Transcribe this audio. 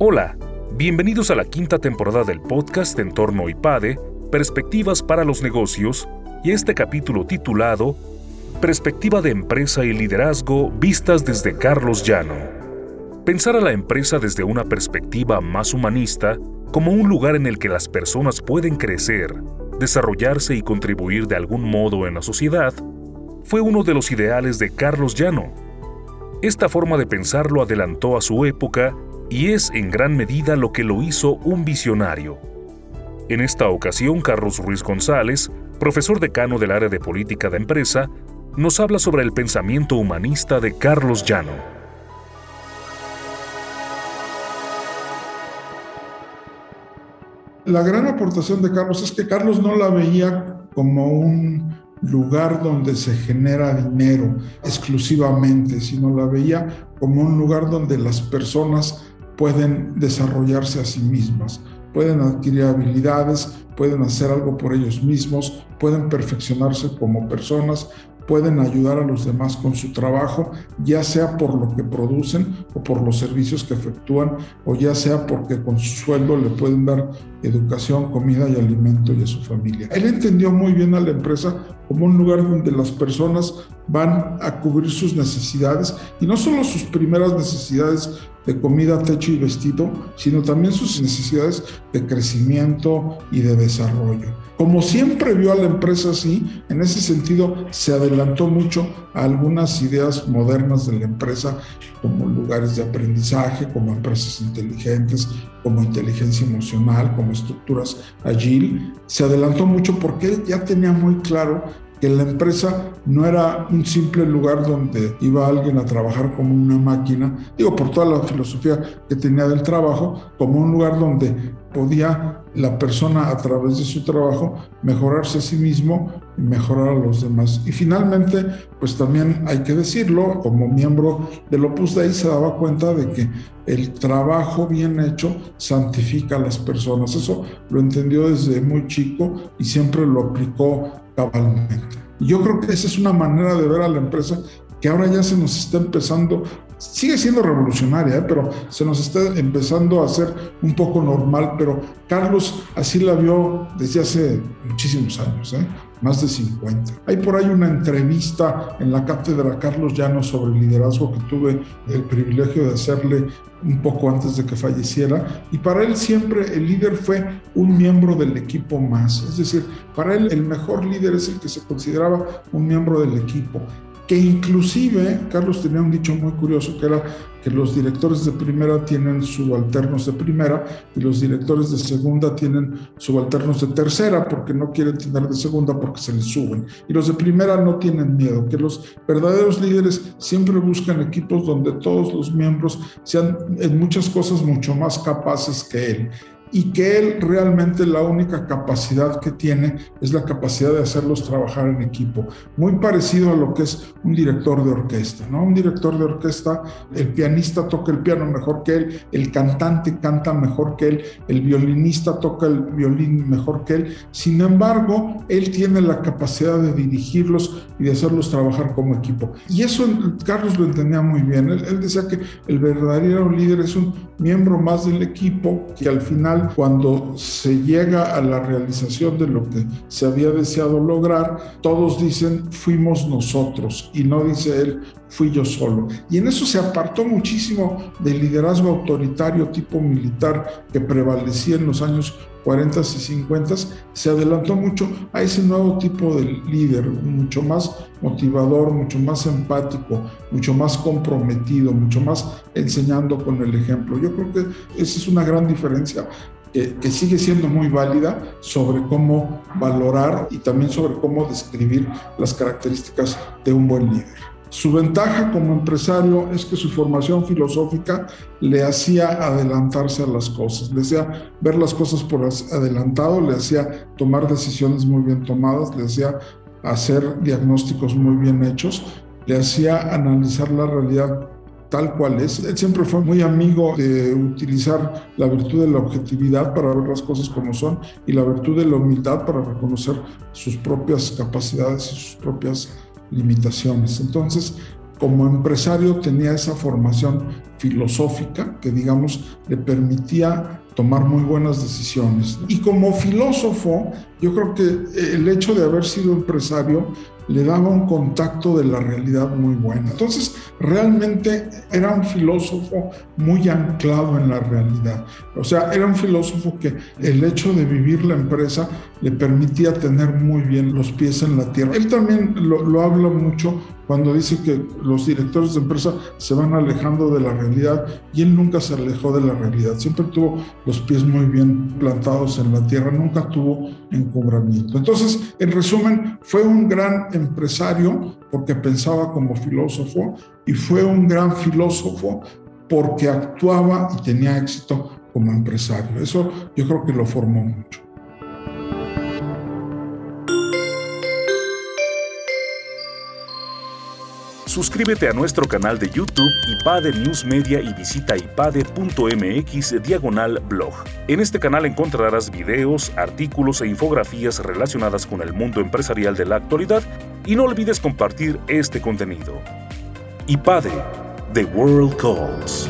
Hola, bienvenidos a la quinta temporada del podcast Entorno IPADE, Perspectivas para los Negocios, y este capítulo titulado Perspectiva de Empresa y Liderazgo vistas desde Carlos Llano. Pensar a la empresa desde una perspectiva más humanista como un lugar en el que las personas pueden crecer, desarrollarse y contribuir de algún modo en la sociedad, fue uno de los ideales de Carlos Llano. Esta forma de pensar lo adelantó a su época y es en gran medida lo que lo hizo un visionario. En esta ocasión, Carlos Ruiz González, profesor decano del área de política de empresa, nos habla sobre el pensamiento humanista de Carlos Llano. La gran aportación de Carlos es que Carlos no la veía como un lugar donde se genera dinero exclusivamente, sino la veía como un lugar donde las personas pueden desarrollarse a sí mismas, pueden adquirir habilidades, pueden hacer algo por ellos mismos, pueden perfeccionarse como personas, pueden ayudar a los demás con su trabajo, ya sea por lo que producen o por los servicios que efectúan, o ya sea porque con su sueldo le pueden dar educación, comida y alimento y a su familia. Él entendió muy bien a la empresa como un lugar donde las personas van a cubrir sus necesidades y no solo sus primeras necesidades de comida, techo y vestido, sino también sus necesidades de crecimiento y de desarrollo. Como siempre vio a la empresa así, en ese sentido se adelantó mucho a algunas ideas modernas de la empresa, como lugares de aprendizaje, como empresas inteligentes, como inteligencia emocional, como estructuras agile. Se adelantó mucho porque ya tenía muy claro que la empresa no era un simple lugar donde iba alguien a trabajar como una máquina, digo por toda la filosofía que tenía del trabajo, como un lugar donde podía la persona a través de su trabajo mejorarse a sí mismo y mejorar a los demás. Y finalmente, pues también hay que decirlo, como miembro del Opus Dei se daba cuenta de que el trabajo bien hecho santifica a las personas. Eso lo entendió desde muy chico y siempre lo aplicó cabalmente. Yo creo que esa es una manera de ver a la empresa que ahora ya se nos está empezando, sigue siendo revolucionaria, ¿eh? pero se nos está empezando a hacer un poco normal, pero Carlos así la vio desde hace muchísimos años, ¿eh? más de 50. Hay por ahí una entrevista en la cátedra Carlos Llanos sobre liderazgo que tuve el privilegio de hacerle un poco antes de que falleciera, y para él siempre el líder fue un miembro del equipo más, es decir, para él el mejor líder es el que se consideraba un miembro del equipo que inclusive Carlos tenía un dicho muy curioso que era que los directores de primera tienen subalternos de primera y los directores de segunda tienen subalternos de tercera porque no quieren tener de segunda porque se les suben. Y los de primera no tienen miedo, que los verdaderos líderes siempre buscan equipos donde todos los miembros sean en muchas cosas mucho más capaces que él y que él realmente la única capacidad que tiene es la capacidad de hacerlos trabajar en equipo, muy parecido a lo que es un director de orquesta, ¿no? Un director de orquesta, el pianista toca el piano mejor que él, el cantante canta mejor que él, el violinista toca el violín mejor que él, sin embargo, él tiene la capacidad de dirigirlos y de hacerlos trabajar como equipo. Y eso Carlos lo entendía muy bien, él, decía que el verdadero líder es un miembro más del equipo que al cuando se llega a la realización de lo que se había deseado lograr, todos dicen fuimos nosotros y no dice él fui yo solo. Y en eso se apartó muchísimo del liderazgo autoritario tipo militar que prevalecía en los años 40 y 50, se adelantó mucho a ese nuevo tipo de líder, mucho más motivador, mucho más empático, mucho más comprometido, mucho más enseñando con el ejemplo. Yo creo que esa es una gran diferencia que, sigue siendo muy válida sobre cómo valorar y también sobre cómo describir las características de un buen líder. Su ventaja como empresario es que su formación filosófica le hacía adelantarse a las cosas, le hacía ver las cosas por adelantado, le hacía tomar decisiones muy bien tomadas, le hacía hacer diagnósticos muy bien hechos, le hacía analizar la realidad tal cual es. Él siempre fue muy amigo de utilizar la virtud de la objetividad para ver las cosas como son y la virtud de la humildad para reconocer sus propias capacidades y sus propias limitaciones. Entonces, como empresario tenía esa formación filosófica que, digamos, le permitía tomar muy buenas decisiones. Y como filósofo, yo creo que el hecho de haber sido empresario le daba un contacto de la realidad muy bueno. Entonces, realmente era un filósofo muy anclado en la realidad. O sea, era un filósofo que el hecho de vivir la empresa le permitía tener muy bien los pies en la tierra. Él también lo, habla mucho cuando dice que los directores de empresa se van alejando de la realidad y él nunca se alejó de la realidad, siempre tuvo los pies muy bien plantados en la tierra, nunca tuvo encubramiento. Entonces, en resumen, fue un gran empresario porque pensaba como filósofo y fue un gran filósofo porque actuaba y tenía éxito como empresario. Eso yo creo que lo formó mucho. Suscríbete a nuestro canal de YouTube IPADE News Media y visita ipade.mx diagonal blog. En este canal encontrarás videos, artículos e infografías relacionadas con el mundo empresarial de la actualidad y no olvides compartir este contenido. IPADE, The World Calls.